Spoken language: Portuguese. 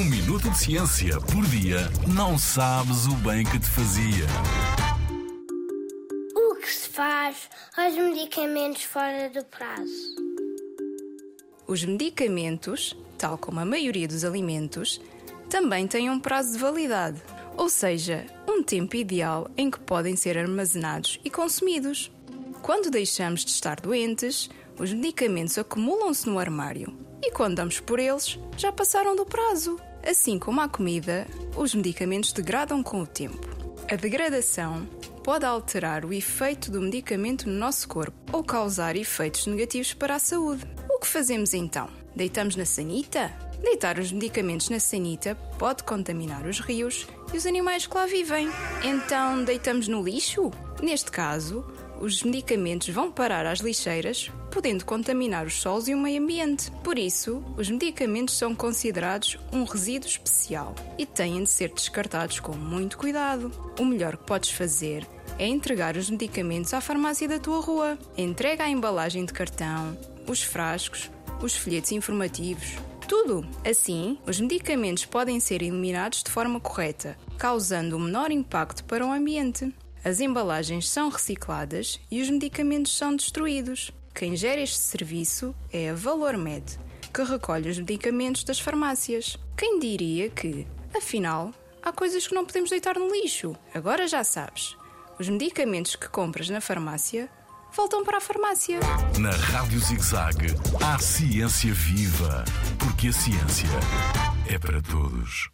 Um minuto de ciência por dia não sabes o bem que te fazia. O que se faz aos medicamentos fora do prazo? Os medicamentos, tal como a maioria dos alimentos, também têm um prazo de validade, ou seja, um tempo ideal em que podem ser armazenados e consumidos. Quando deixamos de estar doentes, os medicamentos acumulam-se no armário e quando damos por eles, já passaram do prazo. Assim como a comida, os medicamentos degradam com o tempo. A degradação pode alterar o efeito do medicamento no nosso corpo ou causar efeitos negativos para a saúde. O que fazemos então? Deitamos na sanita? Deitar os medicamentos na sanita pode contaminar os rios e os animais que lá vivem. Então deitamos no lixo? Neste caso, os medicamentos vão parar às lixeiras, podendo contaminar os solos e o meio ambiente. Por isso, os medicamentos são considerados um resíduo especial e têm de ser descartados com muito cuidado. O melhor que podes fazer é entregar os medicamentos à farmácia da tua rua. Entrega a embalagem de cartão, os frascos, os folhetos informativos, tudo. Assim, os medicamentos podem ser eliminados de forma correta, causando o menor impacto para o ambiente. As embalagens são recicladas e os medicamentos são destruídos. Quem gera este serviço é a Valor Med, que recolhe os medicamentos das farmácias. Quem diria que, afinal, há coisas que não podemos deitar no lixo? Agora já sabes. Os medicamentos que compras na farmácia voltam para a farmácia. Na Rádio ZigZag, há ciência viva, porque a ciência é para todos.